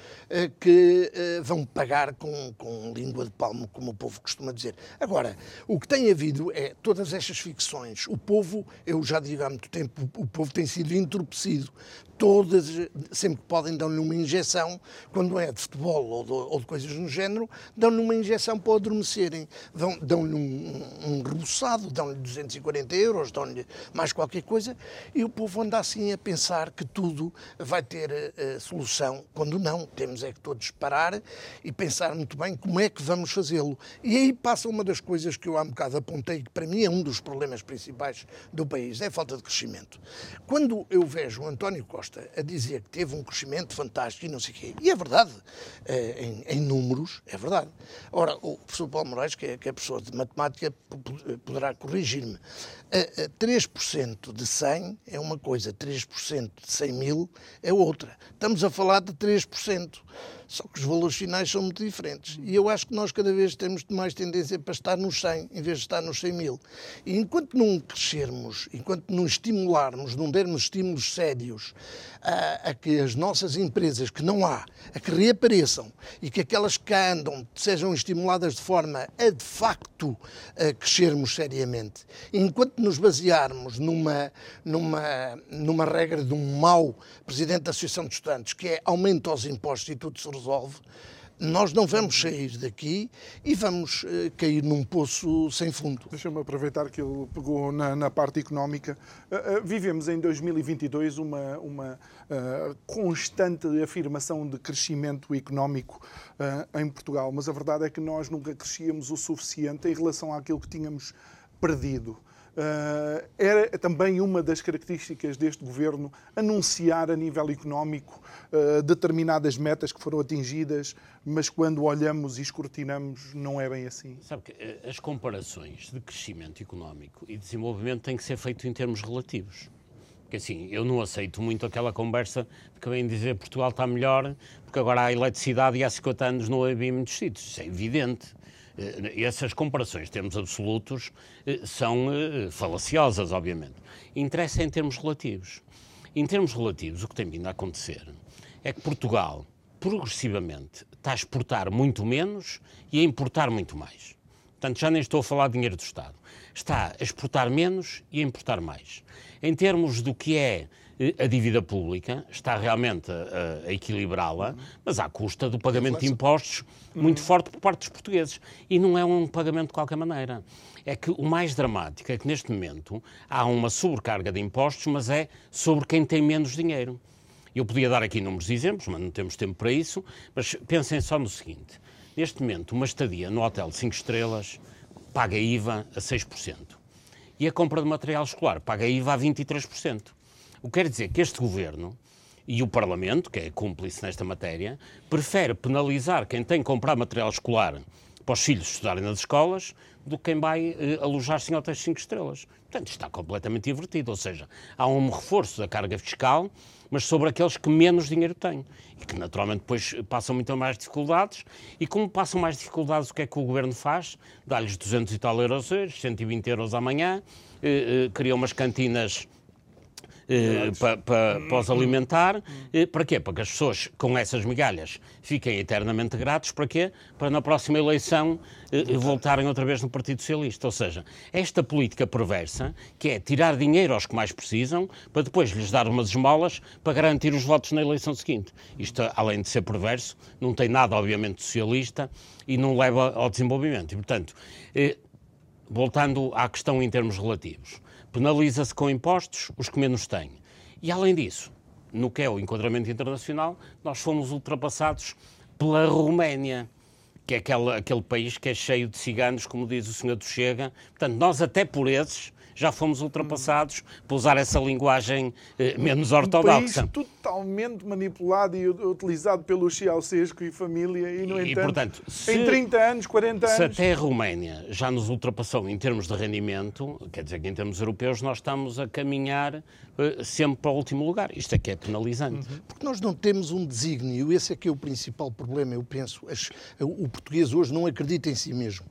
que vão pagar com, com língua de palmo, como o povo costuma dizer. Agora, o que tem havido é todas estas ficções. O povo, eu já digo há muito tempo, o povo tem sido entorpecido todas, sempre que podem, dão-lhe uma injeção, quando é de futebol ou de, ou de coisas no género, dão-lhe uma injeção para adormecerem. Dão-lhe um, um reboçado, dão-lhe 240 euros, dão-lhe mais qualquer coisa, e o povo anda assim a pensar que tudo vai ter uh, solução, quando não. Temos é que todos parar e pensar muito bem como é que vamos fazê-lo. E aí passa uma das coisas que eu há um bocado apontei, que para mim é um dos problemas principais do país, é a falta de crescimento. Quando eu vejo o António Costa Costa a dizer que teve um crescimento fantástico e não sei o quê, e é verdade, eh, em, em números, é verdade. Ora, o professor Paulo Moraes, que é, que é professor de matemática, poderá corrigir-me. 3% de 100 é uma coisa, 3% de 100 mil é outra. Estamos a falar de 3%. Só que os valores finais são muito diferentes. E eu acho que nós cada vez temos mais tendência para estar nos 100, em vez de estar nos 100 mil. E enquanto não crescermos, enquanto não estimularmos, não dermos estímulos sérios a, a, que as nossas empresas, que não há, a que reapareçam e que aquelas que andam sejam estimuladas de forma a, de facto, a crescermos seriamente. enquanto nos basearmos numa, numa, numa regra de um mau presidente da Associação de Estudantes, que é aumenta os impostos e tudo se resolve, nós não vamos sair daqui e vamos uh, cair num poço sem fundo. Deixa-me aproveitar que ele pegou na, na parte económica. Uh, uh, vivemos em 2022 uma, uma constante afirmação de crescimento económico em Portugal, mas a verdade é que nós nunca crescíamos o suficiente em relação àquilo que tínhamos perdido. Uh, era também uma das características deste governo anunciar a nível económico uh, determinadas metas que foram atingidas, mas quando olhamos e escrutinamos, não é bem assim. Sabe que eh, as comparações de crescimento económico e desenvolvimento têm que ser feitas em termos relativos. Porque assim, eu não aceito muito aquela conversa de que vem dizer Portugal está melhor porque agora há eletricidade e há 50 anos não havia muitos sítios. Isso é evidente. Eh, essas comparações, termos absolutos, eh, são eh, falaciosas, obviamente. Interessa em termos relativos. Em termos relativos, o que tem vindo a acontecer é que Portugal, progressivamente, está a exportar muito menos e a importar muito mais. Portanto, já nem estou a falar de dinheiro do Estado. Está a exportar menos e a importar mais. Em termos do que é a dívida pública, está realmente a, a equilibrá-la, mas à custa do pagamento de impostos muito forte por parte dos portugueses. E não é um pagamento de qualquer maneira. É que o mais dramático é que neste momento há uma sobrecarga de impostos, mas é sobre quem tem menos dinheiro. Eu podia dar aqui números de exemplos, mas não temos tempo para isso. Mas pensem só no seguinte: neste momento, uma estadia no hotel de 5 estrelas paga IVA a 6%. E a compra de material escolar paga IVA a 23%. O que quer dizer que este governo e o Parlamento, que é cúmplice nesta matéria, prefere penalizar quem tem que comprar material escolar para os filhos estudarem nas escolas do que quem vai eh, alojar-se em hotéis 5 estrelas. Portanto, está completamente invertido, ou seja, há um reforço da carga fiscal, mas sobre aqueles que menos dinheiro têm e que naturalmente depois passam muito mais dificuldades e como passam mais dificuldades, o que é que o Governo faz? Dá-lhes 200 e tal euros hoje, 120 euros amanhã, eh, eh, cria umas cantinas eh, para, para, para os alimentar. Eh, para quê? Para que as pessoas com essas migalhas fiquem eternamente gratos. Para quê? Para na próxima eleição eh, voltarem outra vez no Partido Socialista. Ou seja, esta política perversa, que é tirar dinheiro aos que mais precisam, para depois lhes dar umas esmolas para garantir os votos na eleição seguinte. Isto, além de ser perverso, não tem nada, obviamente, socialista e não leva ao desenvolvimento. E, portanto, voltando à questão em termos relativos penaliza-se com impostos os que menos têm. E além disso, no que é o enquadramento internacional, nós fomos ultrapassados pela Roménia, que é aquele, aquele país que é cheio de ciganos, como diz o senhor do Chega. Portanto, nós até por esses já fomos ultrapassados por usar essa linguagem eh, menos ortodoxa. Um país totalmente manipulado e utilizado pelo Ceausescu e família e, no e, entanto, portanto se, em 30 anos, 40 anos... Se até a Roménia já nos ultrapassou em termos de rendimento, quer dizer que em termos europeus nós estamos a caminhar eh, sempre para o último lugar. Isto é que é penalizante. Uhum. Porque nós não temos um desígnio, esse é que é o principal problema, eu penso. As, o português hoje não acredita em si mesmo.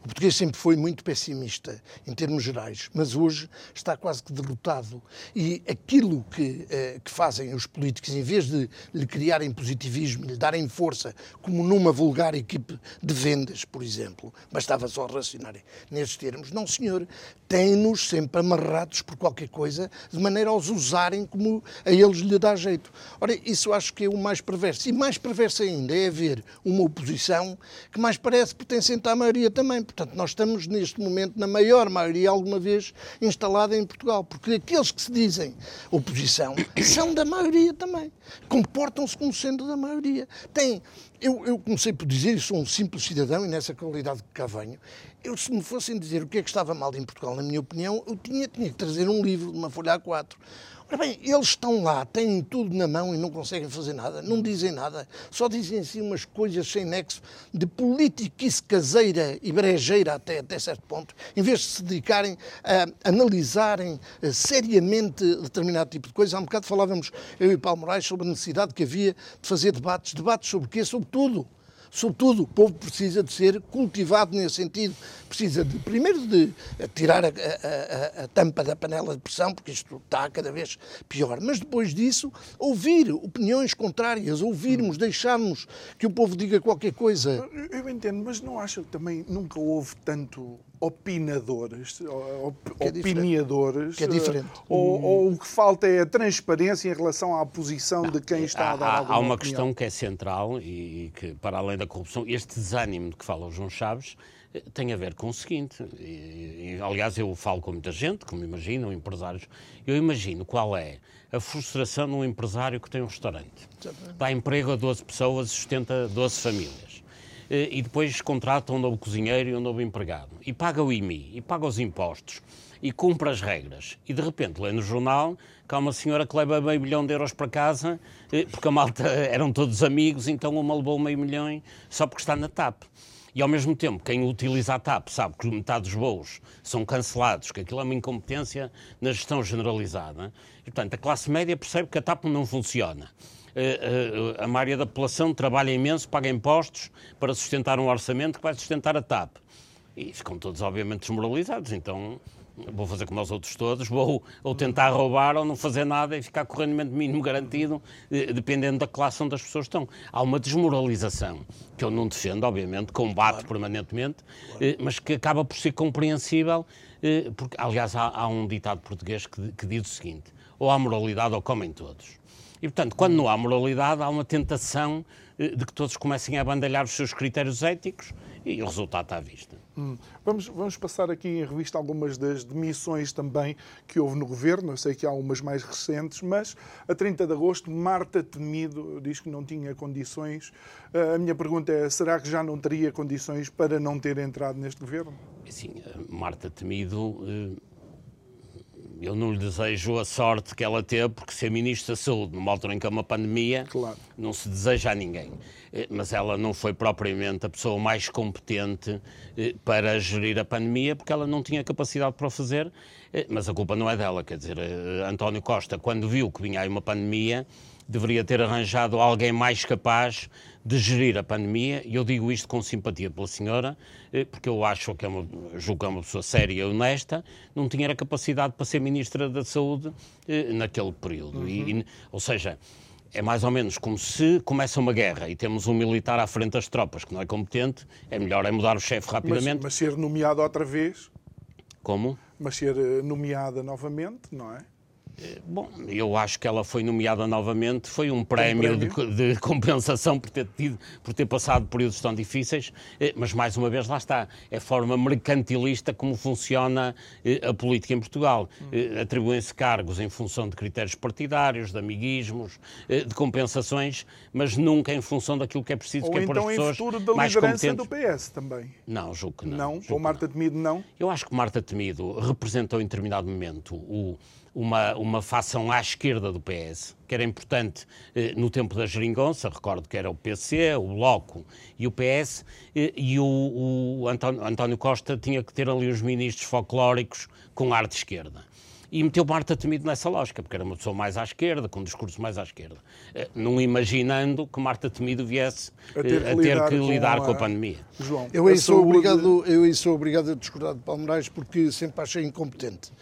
O português sempre foi muito pessimista em termos gerais, mas hoje está quase que derrotado. E aquilo que, eh, que fazem os políticos, em vez de lhe criarem positivismo, lhe darem força, como numa vulgar equipe de vendas, por exemplo, bastava só racionarem nesses termos, não, senhor, têm-nos sempre amarrados por qualquer coisa, de maneira a os usarem como a eles lhe dá jeito. Ora, isso acho que é o mais perverso. E mais perverso ainda é haver uma oposição que mais parece pertencente à maioria também Portanto, nós estamos neste momento, na maior maioria, alguma vez instalada em Portugal, porque aqueles que se dizem oposição são da maioria também. Comportam-se como sendo da maioria. Tem, eu, eu comecei por dizer, sou um simples cidadão e nessa qualidade que cá venho, eu, se me fossem dizer o que é que estava mal em Portugal, na minha opinião, eu tinha, tinha que trazer um livro de uma folha A4 Ora bem, eles estão lá, têm tudo na mão e não conseguem fazer nada, não dizem nada, só dizem assim umas coisas sem nexo de politiquice caseira e brejeira até, até certo ponto, em vez de se dedicarem a analisarem eh, seriamente determinado tipo de coisa. Há um bocado falávamos, eu e Paulo Moraes, sobre a necessidade que havia de fazer debates. Debates sobre o quê? Sobre tudo. Sobretudo, o povo precisa de ser cultivado nesse sentido. Precisa, de, primeiro, de tirar a, a, a, tampa da panela de pressão, porque isto está cada vez pior. Mas depois disso, ouvir opiniões contrárias, ouvirmos, deixarmos que o povo diga qualquer coisa. Eu entendo, mas não acho que também nunca houve tanto opinadores, op, que é opiniadores. Que é diferente. Ou, ou, o que falta é a transparência em relação à posição não, de quem está a dar há, alguma Há uma opinião. questão que é central e, e que, para além da corrupção, este desânimo de que fala o João Chaves eh, tem a ver com o seguinte, e, e, aliás eu falo com muita gente, como imaginam, empresários, eu imagino qual é a frustração de um empresário que tem um restaurante, dá emprego a 12 pessoas, sustenta 12 famílias eh, e depois contrata um novo cozinheiro e um novo empregado, e paga o IMI, e paga os impostos, e cumpre as regras, e de repente lê no jornal que há uma senhora que leva meio milhão de euros para casa, eh, porque a malta eram todos amigos, então uma levou meio milhão só porque está na TAP. E ao mesmo tempo, quem utiliza a TAP sabe que metade dos voos são cancelados, que aquilo é uma incompetência na gestão generalizada. E, portanto, a classe média percebe que a TAP não funciona. Eh, eh, a maioria da população trabalha imenso, paga impostos para sustentar um orçamento que vai sustentar a TAP. E ficam todos, obviamente, desmoralizados. Então, vou fazer como os outros todos, vou ou tentar roubar ou não fazer nada e ficar com o rendimento mínimo garantido, eh, dependendo da classe onde as pessoas estão. Há uma desmoralização que eu não defendo, obviamente, combato claro. permanentemente, claro. mas que acaba por ser compreensível, porque, aliás, há, há um ditado português que, que diz o seguinte: ou há moralidade ou comem todos. E, portanto, quando não há moralidade, há uma tentação eh, de que todos comecem a bandalhar os seus critérios éticos e o resultado está à vista. Hum. Vamos, vamos passar aqui em revista algumas das demissões também que houve no governo. Eu sei que há umas mais recentes, mas a 30 de agosto, Marta Temido diz que não tinha condições. Eh, a minha pergunta é: será que já não teria condições para não ter entrado neste governo? Sim, Marta Temido eu não lhe desejo a sorte que ela teve, porque ser Ministro da Saúde numa altura em que há uma pandemia claro. não se deseja a ninguém. Eh, mas ela não foi propriamente a pessoa mais competente eh, para gerir a pandemia, porque ela não tinha capacidade para o fazer, eh, mas a culpa não é dela. Quer dizer, António Costa, quando viu que vinha aí uma pandemia, deveria ter arranjado alguém mais capaz de gerir a pandemia, e eu digo isto com simpatia pela senhora, eh, porque eu acho que é uma, julgo que é uma pessoa séria e honesta, não tinha a capacidade para ser Ministra da Saúde eh, naquele período. Uhum. E, ou seja, é mais ou menos como se começa uma guerra e temos um militar à frente das tropas que não é competente, é melhor é mudar o chefe rapidamente. Mas, mas ser nomeado outra vez? Como? Mas ser eh, nomeada novamente, não é? Bom, eu acho que ela foi nomeada novamente, foi um prémio, prémio? De, de, compensação por ter, tido, por ter passado períodos tão difíceis, eh, mas mais uma vez lá está, é a forma mercantilista como funciona eh, a política em Portugal. Hum. Atribuem-se cargos em função de critérios partidários, de amiguismos, de compensações, mas nunca em função daquilo que é preciso, Ou que é então para as pessoas futuro da mais liderança competentes. do PS também. Não, julgo que não. Não? Julgo Ou Marta Temido não? Eu acho que Marta Temido representou em determinado momento o uma, uma facção à esquerda do PS, que era importante eh, no tempo da geringonça, recordo que era o PC, o Bloco e o PS, eh, e o, o António, António, Costa tinha que ter ali os ministros folclóricos com ar de esquerda. E meteu Marta Temido nessa lógica, porque era uma pessoa mais à esquerda, com um discurso mais à esquerda. Eh, não imaginando que Marta Temido viesse a ter que, a ter lidar, que lidar com, a, com, a, pandemia. João, eu aí, sou obrigado, eu aí sou obrigado a discordar de Palmeiras porque sempre achei incompetente.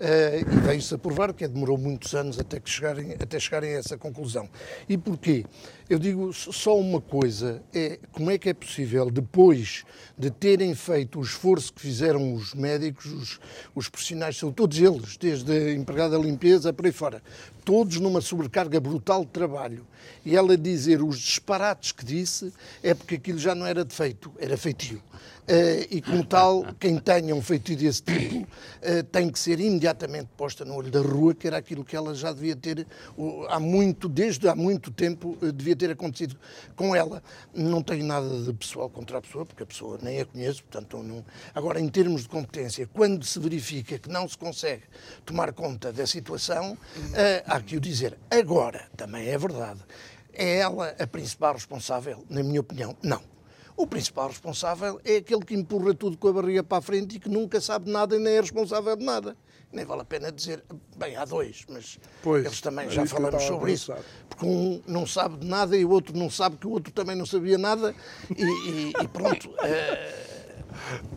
Uh, e veio-se a provar que demorou muitos anos até, que chegarem, até chegarem a essa conclusão. E porquê? Eu digo só uma coisa, é como é que é possível, depois de terem feito o esforço que fizeram os médicos, os, os profissionais, todos eles, desde a empregada da limpeza por aí fora, todos numa sobrecarga brutal de trabalho, e ela dizer os disparates que disse, é porque aquilo já não era defeito, era feitio. Uh, e como tal, quem tenha um feitiço desse tipo uh, tem que ser imediatamente posta no olho da rua, que era aquilo que ela já devia ter uh, há muito, desde há muito tempo, eh, devia ter acontecido com ela. Não tenho nada de pessoal contra a pessoa, porque a pessoa nem a conheço, portanto não. Agora, em termos de competência, quando se verifica que não se consegue tomar conta da situação, há que o dizer. Agora, também é verdade, é ela a principal responsável, na minha opinião? Não. O principal responsável é aquele que empurra tudo com a barriga para a frente e que nunca sabe nada e nem é responsável de nada. Nem vale a pena dizer, bem, há dois, mas pois, eles também já falamos sobre isso. Porque um não sabe de nada e o outro não sabe que o outro também não sabia nada e, e, e pronto. É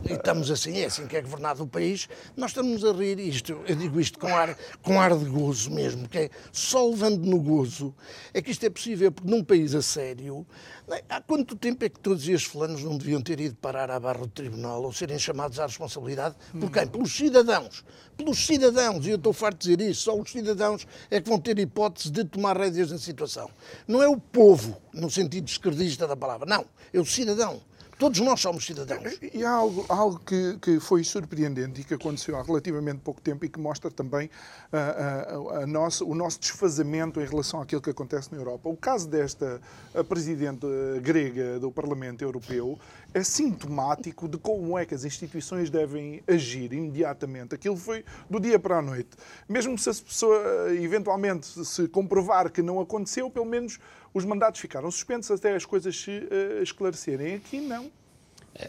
e estamos assim, é assim que é governado o país, nós estamos a rir isto, eu digo isto com ar, com ar de gozo mesmo, que é só levando no gozo, é que isto é possível, porque num país a sério, é? há quanto tempo é que todos estes fulanos não deviam ter ido parar à barra do tribunal ou serem chamados à responsabilidade? Por quem? Pelos cidadãos. Pelos cidadãos, e eu estou farto de dizer isso, só os cidadãos é que vão ter hipótese de tomar rédeas na situação. Não é o povo, no sentido esquerdista da palavra, não, é o cidadão. Todos nós somos cidadãos. E há algo, algo que, que, foi surpreendente e que aconteceu há relativamente pouco tempo e que mostra também a, a, a nossa, o nosso desfazamento em relação àquilo que acontece na Europa. O caso desta presidente grega do Parlamento Europeu é sintomático de como é que as instituições devem agir imediatamente. Aquilo foi do dia para a noite. Mesmo se a pessoa eventualmente se comprovar que não aconteceu, pelo menos os mandatos ficaram suspensos até as coisas se uh, esclarecerem. Aqui não.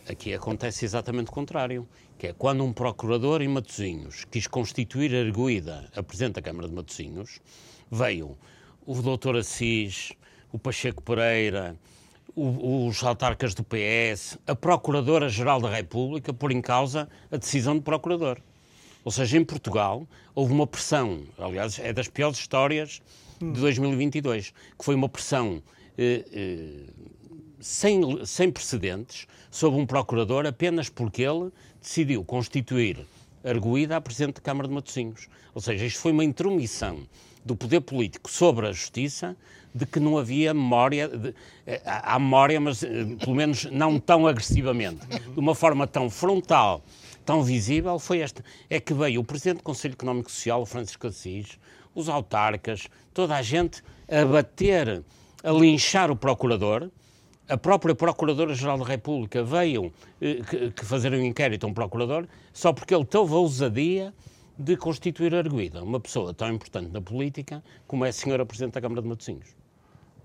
Aqui acontece exatamente o contrário, que é quando um procurador em Matosinhos quis constituir a arguída a Presidente da Câmara de Matosinhos, veio o doutor Assis, o Pacheco Pereira, o, os autarcas do PS, a Procuradora-Geral da República, por em causa a decisão do Procurador. Ou seja, em Portugal houve uma pressão, aliás, é das piores histórias de 2022, que foi uma pressão eh, eh, sem, sem precedentes sobre um procurador apenas porque ele decidiu constituir arguída a Presidente da Câmara de Matosinhos. Ou seja, isto foi uma intromissão do poder político sobre a justiça de que não havia memória, eh, há memória, mas eh, pelo menos não tão agressivamente, de uma forma tão frontal, tão visível, foi esta. É que veio o Presidente do Conselho Económico Social, Francisco Assis, os autarcas, toda a gente a bater, a linchar o procurador. A própria Procuradora-Geral da República veio eh, que, que fazer um inquérito a um procurador só porque ele teve a ousadia de constituir arguida uma pessoa tão importante na política como é a senhora Presidente da Câmara de Matosinhos.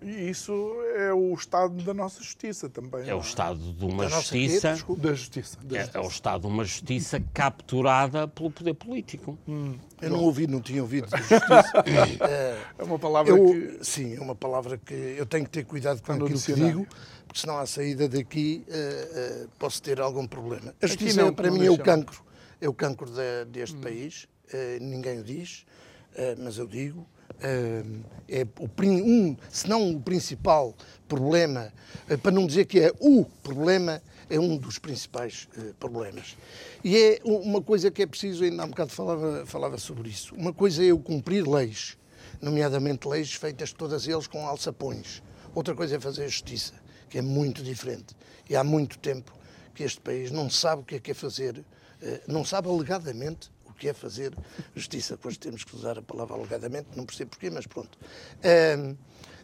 E isso é o estado da nossa justiça também. É o é? estado de uma justiça. Quê? Da justiça. Da é, justiça. É, o estado de uma justiça capturada pelo poder político. Hum. Eu não ouvi, não tinha ouvido da justiça. é, é, uma palavra eu, que. Sim, é uma palavra que eu tenho que ter cuidado com aquilo que digo, porque senão à saída daqui uh, uh, posso ter algum problema. A justiça, não, para mim, é o cancro. É o cancro de, deste hum. país. Uh, ninguém o diz, mas eu digo. É o, um, se não o principal problema, para não dizer que é o problema, é um dos principais problemas. E é uma coisa que é preciso, ainda há um bocado falava, falava sobre isso, uma coisa é eu cumprir leis, nomeadamente leis feitas todas eles com alçapões. Outra coisa é fazer justiça, que é muito diferente. E há muito tempo que este país não sabe o que é que é fazer, não sabe alegadamente que é fazer justiça. Depois temos que usar a palavra alegadamente, não percebo porquê, mas pronto.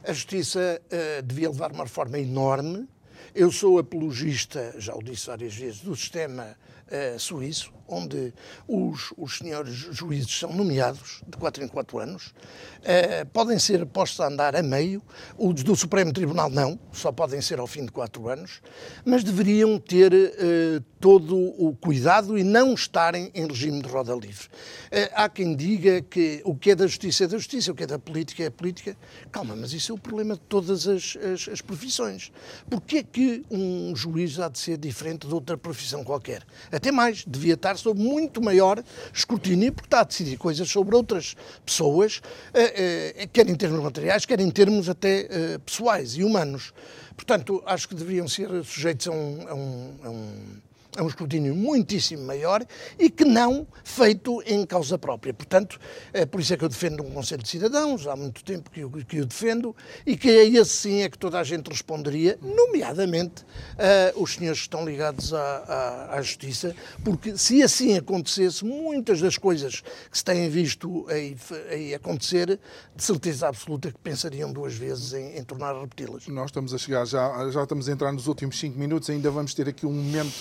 a justiça uh, devia levar uma reforma enorme. Eu sou apologista, já o disse várias vezes, do sistema uh, suíço, onde os, os senhores juízes são nomeados de 4 em 4 anos, uh, podem ser postos a andar a meio, os do Supremo Tribunal não, só podem ser ao fim de 4 anos, mas deveriam ter uh, todo o cuidado e não estarem em regime de roda livre. Uh, há quem diga que o que é da justiça é da justiça, o que é da política é a política. Calma, mas isso é o problema de todas as, as, as profissões. Porquê é que um juiz há de ser diferente de outra profissão qualquer? Até mais, devia estar sob muito maior escrutínio, porque está a decidir coisas sobre outras pessoas, eh, eh, quer em termos materiais, quer em termos até eh, pessoais e humanos. Portanto, acho que deveriam ser sujeitos a um, a um, a um é um escrutínio muitíssimo maior e que não feito em causa própria. Portanto, é por isso é que eu defendo um Conselho de Cidadãos, há muito tempo que eu, que defendo, e que é esse sim é que toda a gente responderia, nomeadamente uh, os senhores que estão ligados à, à, à, Justiça, porque se assim acontecesse, muitas das coisas que se têm visto aí, aí acontecer, de certeza absoluta que pensariam duas vezes em, em tornar a repeti-las. Nós estamos a chegar, já, já estamos a entrar nos últimos cinco minutos, ainda vamos ter aqui um momento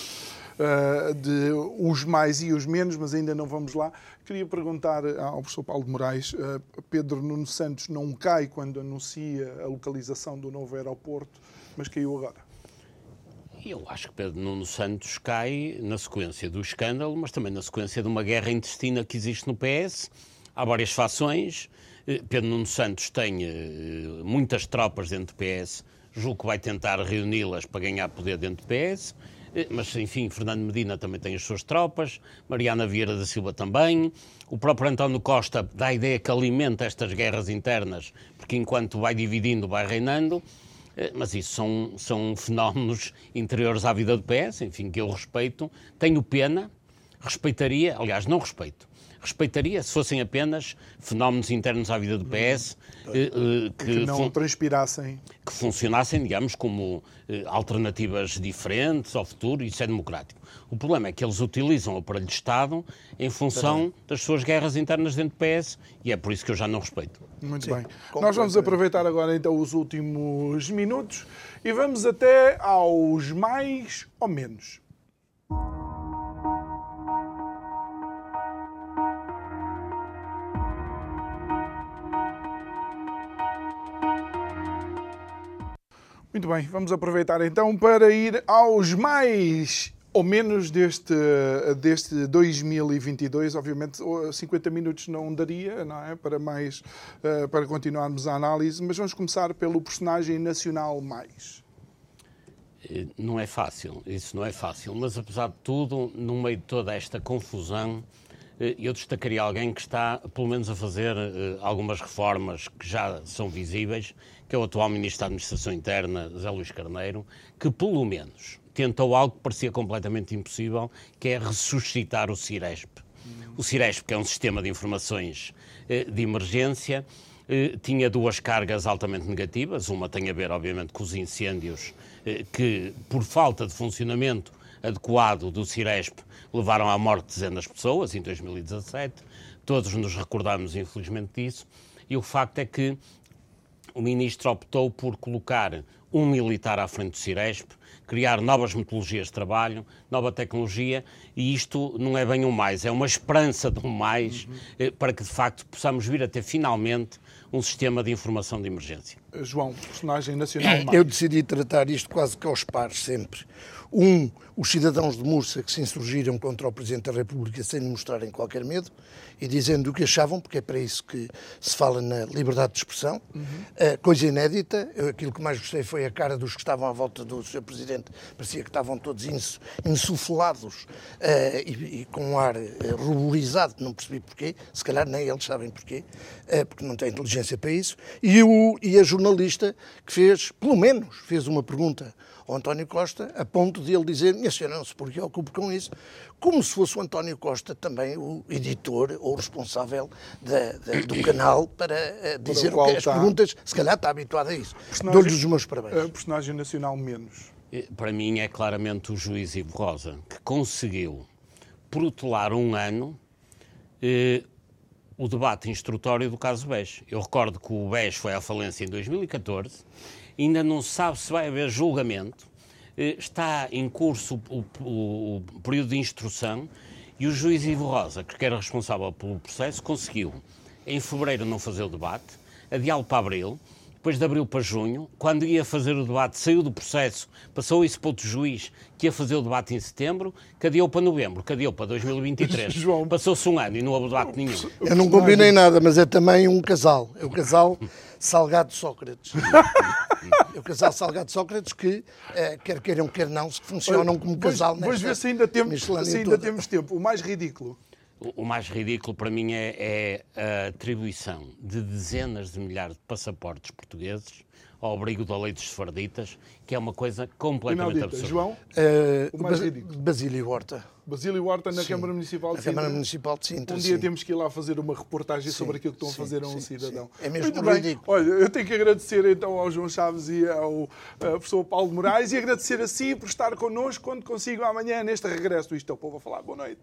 uh, de os mais e os menos, mas ainda não vamos lá. Queria perguntar ao professor Paulo de Moraes, uh, Pedro Nuno Santos não cai quando anuncia a localização do novo aeroporto, mas caiu agora. Eu acho que Pedro Nuno Santos cai na sequência do escândalo, mas também na sequência de uma guerra intestina que existe no PS. Há várias fações. Eh, Pedro Nuno Santos tem muitas tropas dentro do PS. Julgo que vai tentar reuni-las para ganhar poder dentro do PS. Eh, mas enfim, Fernando Medina também tem as suas tropas, Mariana Vieira da Silva também, o próprio António Costa dá a ideia que alimenta estas guerras internas, porque enquanto vai dividindo, vai reinando, eh, mas isso são, são fenómenos interiores à vida do PS, enfim, que eu respeito, tenho pena, respeitaria, aliás, não respeito, respeitaria se fossem apenas fenómenos internos à vida do PS eh, eh, que, que, não transpirassem. Que funcionassem, digamos, como eh, alternativas diferentes ao futuro, isso é democrático. O problema é que eles utilizam o aparelho de Estado em função das suas guerras internas dentro do PS e é por isso que eu já não respeito. Muito Sim, bem. Nós vamos aproveitar agora então os últimos minutos e vamos até aos mais ou menos. Muito bem, vamos aproveitar então para ir aos mais ou menos deste, deste 2022. Obviamente, 50 minutos não daria, não é? Para mais, eh, para continuarmos a análise, mas vamos começar pelo personagem nacional mais. Eh, não é fácil, isso não é fácil, mas apesar de tudo, no meio de toda esta confusão, eh, eu destacaria alguém que está, pelo menos, a fazer algumas reformas que já são visíveis que é o atual Ministro da Administração Interna, Zé Luís Carneiro, que pelo menos tentou algo que parecia completamente impossível, que é ressuscitar o Ciresp. O Ciresp, que é um sistema de informações eh, de emergência, eh, tinha duas cargas altamente negativas. Uma tem a ver, obviamente, com os incêndios eh, que, por falta de funcionamento adequado do Ciresp, levaram à morte de dezenas de pessoas em 2017. Todos nos recordamos, infelizmente, disso. E o facto é que o ministro optou por colocar um militar à frente do Ciresp, criar novas metodologias de trabalho, nova tecnologia, e isto não é bem um mais, é uma esperança de um mais uhum. para que de facto possamos vir a ter finalmente um sistema de informação de emergência. João, personagem nacional. Mais. Eu decidi tratar isto quase que aos pares sempre. Um, os cidadãos de Mursa que se insurgiram contra o Presidente da República sem lhe mostrarem qualquer medo e dizendo o que achavam, porque é para isso que se fala na liberdade de expressão. Uhum. Uh, coisa inédita, eu, aquilo que mais gostei foi a cara dos que estavam à volta do Sr. Presidente, parecia que estavam todos insuflados uh, e, e, com um ar uh, ruborizado, não percebi porquê, se calhar nem eles sabem porquê, porque não têm inteligência para isso, e, o, e a jornalista que fez, pelo menos, fez uma pergunta ao António Costa, a ponto de ele dizer, minha senhora não se preocupe com isso, como se fosse o António Costa também o editor ou responsável da, da, do canal para uh, dizer o que, as está... perguntas, se calhar está habituado a isso. Dou-lhes os meus parabéns. A personagem nacional menos. Para mim é claramente o juiz Ivo Rosa, que conseguiu protelar um ano eh, o debate instrutório do caso BES. Eu recordo que o BES foi à falência em 2014, ainda não se sabe se vai haver julgamento, eh, está em curso o, o, o, período de instrução e o juiz Ivo Rosa, que era responsável pelo processo, conseguiu em fevereiro não fazer o debate, adiá-lo para abril, depois de abril para junho, quando ia fazer o debate, saiu do processo, passou isso para outro juiz que ia fazer o debate em setembro, cadeou para novembro, cadeou para 2023. Passou-se um ano e não houve debate nenhum. Eu não combinei nada, mas é também um casal. É o casal Salgado Sócrates. é o casal Salgado Sócrates que, eh, quer queiram, quer não, se funcionam como casal nesta Vamos ver se ainda, temos, se ainda temos tempo. O mais ridículo. O mais ridículo para mim é, é, a atribuição de dezenas de milhares de passaportes portugueses ao abrigo da lei dos sefarditas, que é uma coisa completamente absurda. João, uh, o mais ridículo. Basílio Horta. Basílio Horta na sim. Câmara Municipal de Sintra. Câmara Municipal de Sintra, Um dia sim. temos que ir lá fazer uma reportagem sim, sobre aquilo que estão a fazer a um cidadão. É mesmo Muito bem. ridículo. Olha, eu tenho que agradecer então ao João Chaves e ao uh, professor Paulo Moraes e agradecer a si por estar connosco quando consigo amanhã neste regresso do Isto é o Povo a Falar. Boa noite.